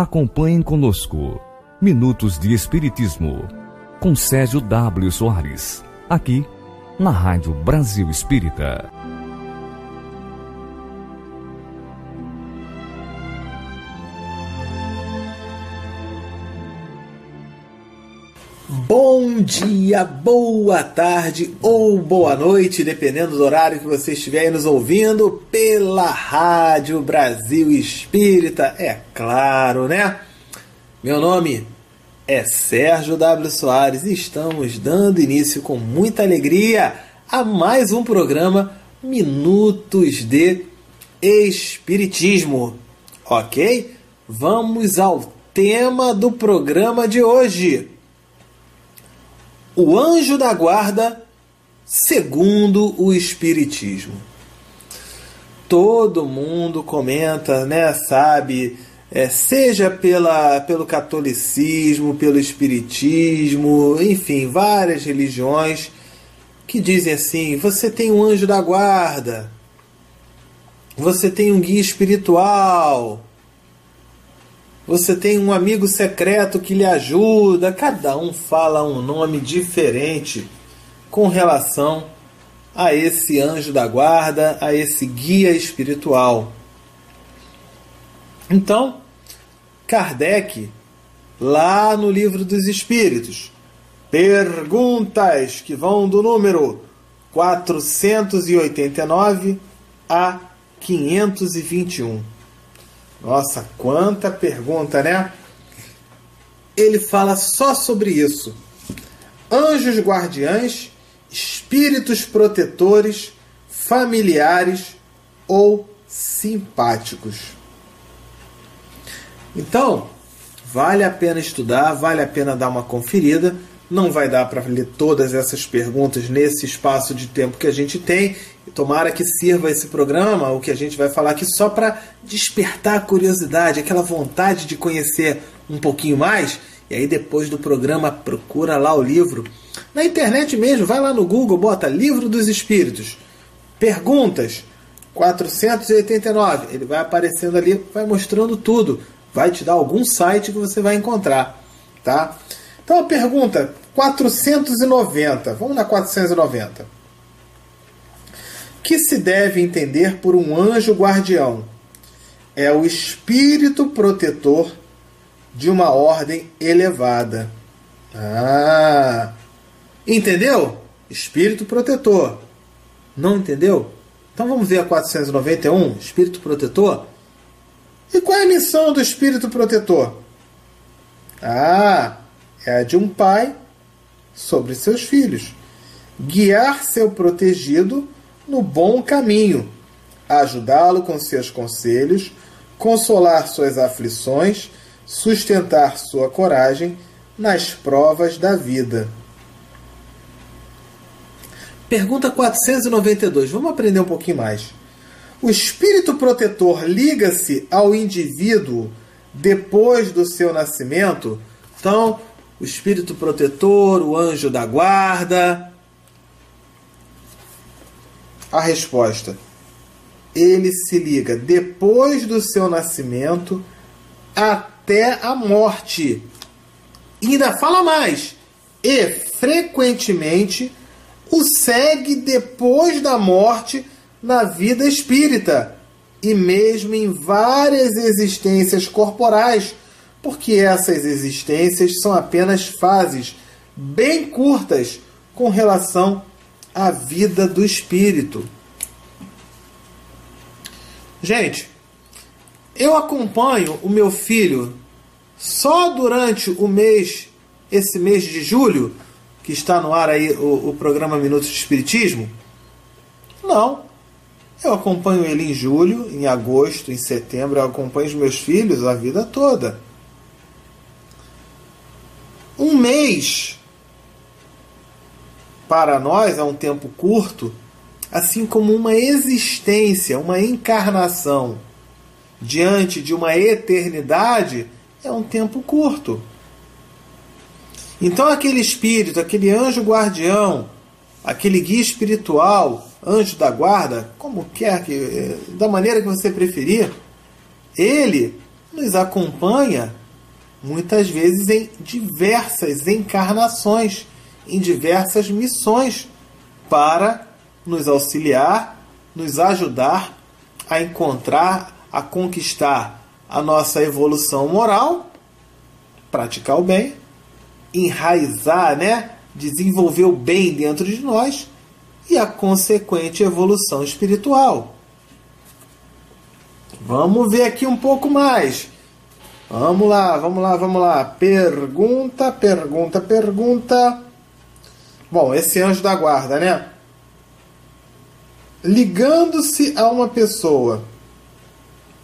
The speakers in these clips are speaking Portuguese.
Acompanhem conosco Minutos de Espiritismo com Sérgio W. Soares, aqui na Rádio Brasil Espírita. Bom dia, boa tarde ou boa noite, dependendo do horário que você estiver nos ouvindo pela Rádio Brasil Espírita, é claro, né? Meu nome é Sérgio W. Soares e estamos dando início com muita alegria a mais um programa Minutos de Espiritismo, ok? Vamos ao tema do programa de hoje o anjo da guarda segundo o Espiritismo. Todo mundo comenta, né? Sabe, é, seja pela, pelo catolicismo, pelo espiritismo, enfim, várias religiões que dizem assim: você tem um anjo da guarda, você tem um guia espiritual, você tem um amigo secreto que lhe ajuda. Cada um fala um nome diferente com relação a esse anjo da guarda, a esse guia espiritual. Então, Kardec, lá no Livro dos Espíritos, perguntas que vão do número 489 a 521 nossa, quanta pergunta, né? Ele fala só sobre isso. Anjos guardiães, espíritos protetores, familiares ou simpáticos. Então, vale a pena estudar, vale a pena dar uma conferida não vai dar para ler todas essas perguntas nesse espaço de tempo que a gente tem. Tomara que sirva esse programa, o que a gente vai falar aqui, só para despertar a curiosidade, aquela vontade de conhecer um pouquinho mais. E aí, depois do programa, procura lá o livro. Na internet mesmo, vai lá no Google, bota Livro dos Espíritos. Perguntas 489. Ele vai aparecendo ali, vai mostrando tudo. Vai te dar algum site que você vai encontrar. Tá? Então a pergunta 490, vamos na 490. Que se deve entender por um anjo guardião? É o espírito protetor de uma ordem elevada. Ah! Entendeu? Espírito protetor. Não entendeu? Então vamos ver a 491, espírito protetor. E qual é a missão do espírito protetor? Ah, é a de um pai sobre seus filhos. Guiar seu protegido no bom caminho, ajudá-lo com seus conselhos, consolar suas aflições, sustentar sua coragem nas provas da vida. Pergunta 492. Vamos aprender um pouquinho mais. O espírito protetor liga-se ao indivíduo depois do seu nascimento? Então, o espírito protetor, o anjo da guarda? A resposta: ele se liga depois do seu nascimento até a morte. E ainda fala mais: e frequentemente o segue depois da morte na vida espírita e mesmo em várias existências corporais porque essas existências são apenas fases bem curtas com relação à vida do espírito. Gente, eu acompanho o meu filho só durante o mês, esse mês de julho, que está no ar aí o, o programa Minutos de Espiritismo? Não. Eu acompanho ele em julho, em agosto, em setembro, eu acompanho os meus filhos a vida toda. Mês para nós é um tempo curto, assim como uma existência, uma encarnação diante de uma eternidade é um tempo curto. Então, aquele espírito, aquele anjo guardião, aquele guia espiritual, anjo da guarda, como quer que, da maneira que você preferir, ele nos acompanha muitas vezes em diversas encarnações, em diversas missões, para nos auxiliar, nos ajudar a encontrar, a conquistar a nossa evolução moral, praticar o bem, enraizar, né? desenvolver o bem dentro de nós e a consequente evolução espiritual. Vamos ver aqui um pouco mais. Vamos lá, vamos lá, vamos lá. Pergunta, pergunta, pergunta. Bom, esse anjo da guarda, né? Ligando-se a uma pessoa,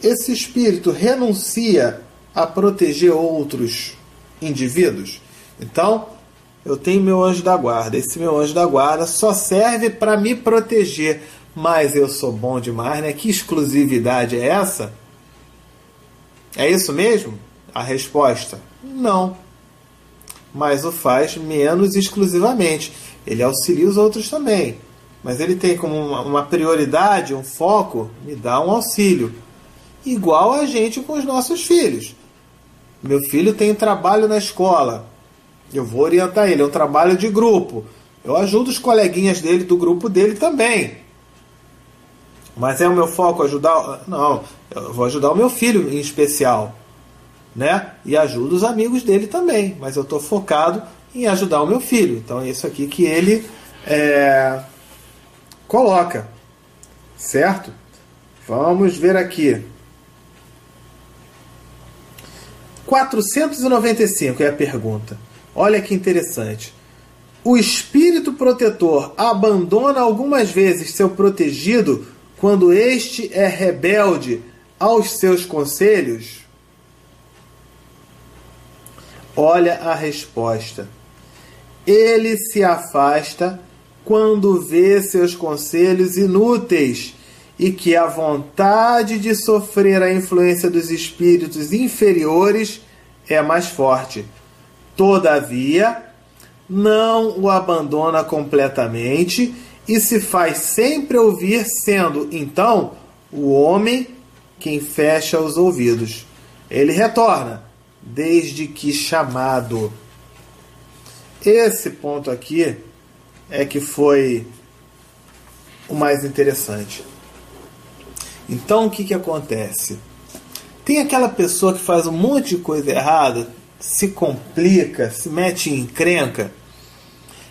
esse espírito renuncia a proteger outros indivíduos? Então, eu tenho meu anjo da guarda. Esse meu anjo da guarda só serve para me proteger. Mas eu sou bom demais, né? Que exclusividade é essa? É isso mesmo? A resposta: não. Mas o faz menos exclusivamente. Ele auxilia os outros também. Mas ele tem como uma prioridade, um foco, me dá um auxílio. Igual a gente com os nossos filhos. Meu filho tem trabalho na escola. Eu vou orientar ele. É um trabalho de grupo. Eu ajudo os coleguinhas dele, do grupo dele também. Mas é o meu foco ajudar? Não, eu vou ajudar o meu filho em especial, né? E ajudo os amigos dele também. Mas eu estou focado em ajudar o meu filho. Então é isso aqui que ele é, coloca, certo? Vamos ver aqui. 495 é a pergunta. Olha que interessante. O espírito protetor abandona algumas vezes seu protegido quando este é rebelde aos seus conselhos? Olha a resposta. Ele se afasta quando vê seus conselhos inúteis e que a vontade de sofrer a influência dos espíritos inferiores é mais forte. Todavia, não o abandona completamente e se faz sempre ouvir, sendo então o homem quem fecha os ouvidos. Ele retorna, desde que chamado. Esse ponto aqui é que foi o mais interessante. Então o que, que acontece? Tem aquela pessoa que faz um monte de coisa errada, se complica, se mete em encrenca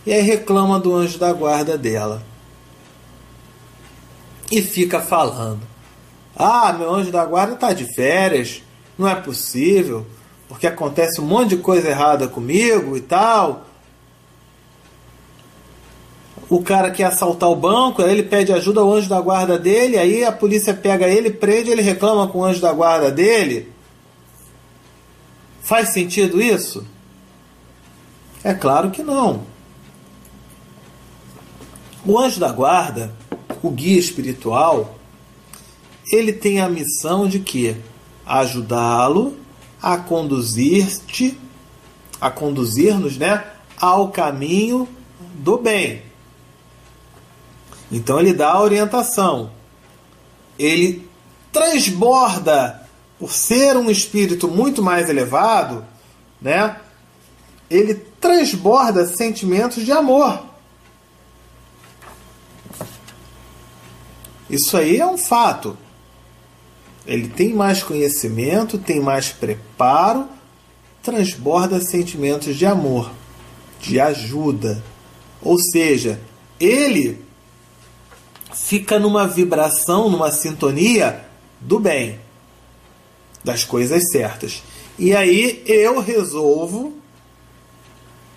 e aí reclama do anjo da guarda dela. E fica falando: Ah, meu anjo da guarda está de férias, não é possível, porque acontece um monte de coisa errada comigo e tal. O cara quer assaltar o banco, aí ele pede ajuda ao anjo da guarda dele, aí a polícia pega ele, prende, ele reclama com o anjo da guarda dele. Faz sentido isso? É claro que não. O anjo da guarda, o guia espiritual, ele tem a missão de que ajudá-lo a conduzir-te, a conduzir-nos, né, ao caminho do bem. Então ele dá a orientação. Ele transborda por ser um espírito muito mais elevado, né? Ele transborda sentimentos de amor. Isso aí é um fato. Ele tem mais conhecimento, tem mais preparo, transborda sentimentos de amor, de ajuda. Ou seja, ele fica numa vibração, numa sintonia do bem das coisas certas. E aí eu resolvo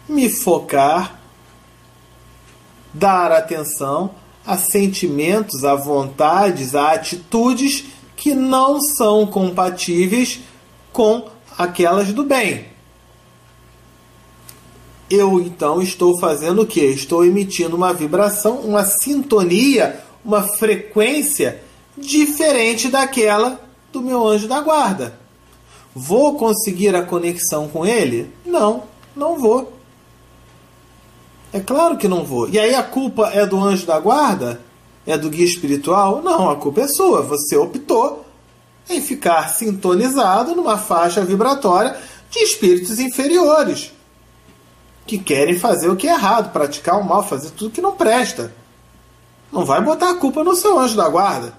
me focar, dar atenção a sentimentos, a vontades, a atitudes que não são compatíveis com aquelas do bem. Eu então estou fazendo o que? Estou emitindo uma vibração, uma sintonia, uma frequência diferente daquela do meu anjo da guarda. Vou conseguir a conexão com ele? Não, não vou. É claro que não vou. E aí a culpa é do anjo da guarda? É do guia espiritual? Não, a culpa é sua. Você optou em ficar sintonizado numa faixa vibratória de espíritos inferiores que querem fazer o que é errado, praticar o mal, fazer tudo que não presta. Não vai botar a culpa no seu anjo da guarda.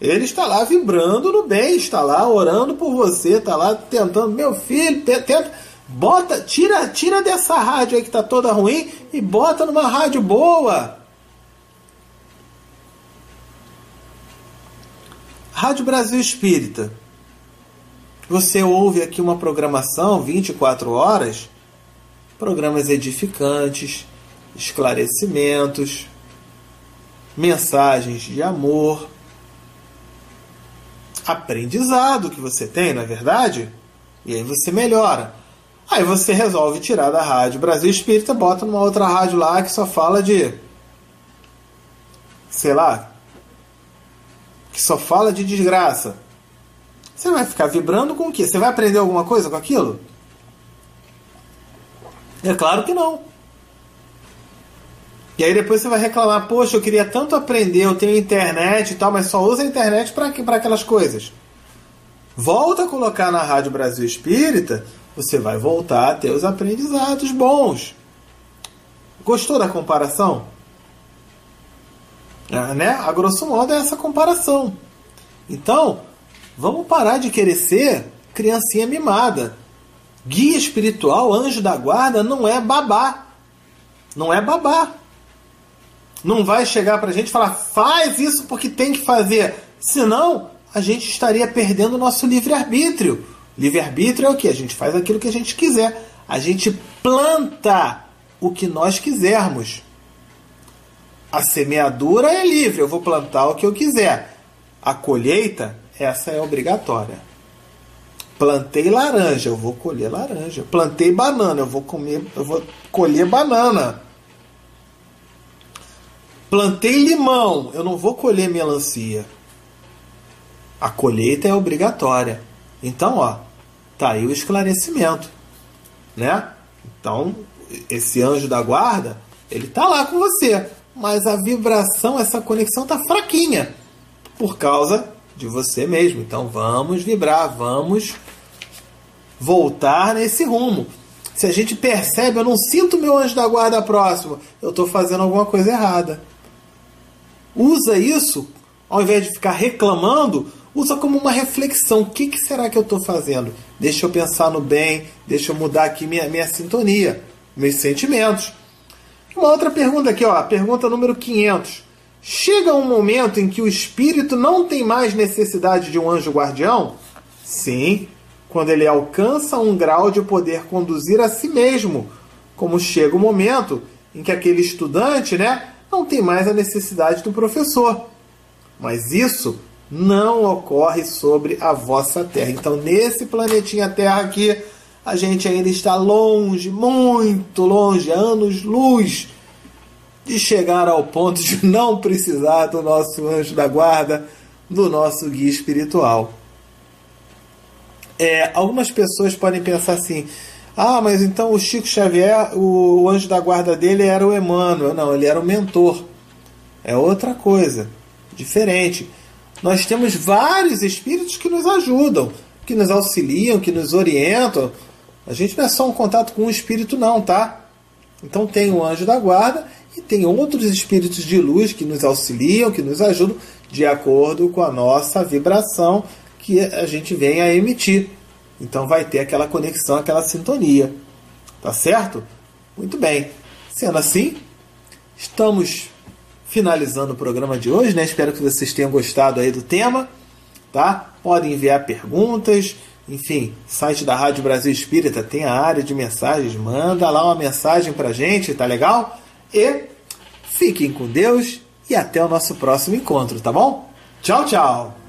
Ele está lá vibrando no bem, está lá orando por você, está lá tentando, meu filho, tenta, bota, tira, tira dessa rádio aí que está toda ruim e bota numa rádio boa. Rádio Brasil Espírita. Você ouve aqui uma programação 24 horas, programas edificantes, esclarecimentos, mensagens de amor, aprendizado que você tem, não é verdade? E aí você melhora. Aí você resolve tirar da rádio Brasil Espírita, bota numa outra rádio lá que só fala de. sei lá. que só fala de desgraça. Você vai ficar vibrando com o quê? Você vai aprender alguma coisa com aquilo? É claro que não. E aí depois você vai reclamar, poxa, eu queria tanto aprender, eu tenho internet e tal, mas só usa a internet para aquelas coisas. Volta a colocar na Rádio Brasil Espírita, você vai voltar a ter os aprendizados bons. Gostou da comparação? É, né? A grosso modo é essa comparação. Então, vamos parar de querer ser criancinha mimada. Guia espiritual, anjo da guarda, não é babá. Não é babá não vai chegar para a gente e falar faz isso porque tem que fazer. Senão, a gente estaria perdendo o nosso livre-arbítrio. Livre-arbítrio é o que? A gente faz aquilo que a gente quiser. A gente planta o que nós quisermos. A semeadura é livre, eu vou plantar o que eu quiser. A colheita, essa é obrigatória. Plantei laranja, eu vou colher laranja. Plantei banana, eu vou comer, eu vou colher banana. Plantei limão, eu não vou colher melancia. A colheita é obrigatória. Então, ó, tá aí o esclarecimento, né? Então, esse anjo da guarda, ele tá lá com você, mas a vibração, essa conexão tá fraquinha por causa de você mesmo. Então, vamos vibrar, vamos voltar nesse rumo. Se a gente percebe, eu não sinto meu anjo da guarda próximo, eu estou fazendo alguma coisa errada usa isso, ao invés de ficar reclamando, usa como uma reflexão. O que, que será que eu estou fazendo? Deixa eu pensar no bem, deixa eu mudar aqui minha, minha sintonia, meus sentimentos. Uma outra pergunta aqui, ó, pergunta número 500. Chega um momento em que o espírito não tem mais necessidade de um anjo guardião? Sim, quando ele alcança um grau de poder conduzir a si mesmo, como chega o momento em que aquele estudante, né, não tem mais a necessidade do professor. Mas isso não ocorre sobre a vossa Terra. Então, nesse planetinha Terra aqui, a gente ainda está longe, muito longe, anos-luz, de chegar ao ponto de não precisar do nosso anjo da guarda, do nosso guia espiritual. É, algumas pessoas podem pensar assim: ah, mas então o Chico Xavier, o, o anjo da guarda dele era o Emmanuel. Não, ele era o mentor. É outra coisa, diferente. Nós temos vários espíritos que nos ajudam, que nos auxiliam, que nos orientam. A gente não é só um contato com um espírito, não, tá? Então tem o anjo da guarda e tem outros espíritos de luz que nos auxiliam, que nos ajudam de acordo com a nossa vibração que a gente vem a emitir. Então vai ter aquela conexão, aquela sintonia. Tá certo? Muito bem. Sendo assim, estamos finalizando o programa de hoje, né? Espero que vocês tenham gostado aí do tema, tá? Podem enviar perguntas, enfim, site da Rádio Brasil Espírita tem a área de mensagens, manda lá uma mensagem pra gente, tá legal? E fiquem com Deus e até o nosso próximo encontro, tá bom? Tchau, tchau.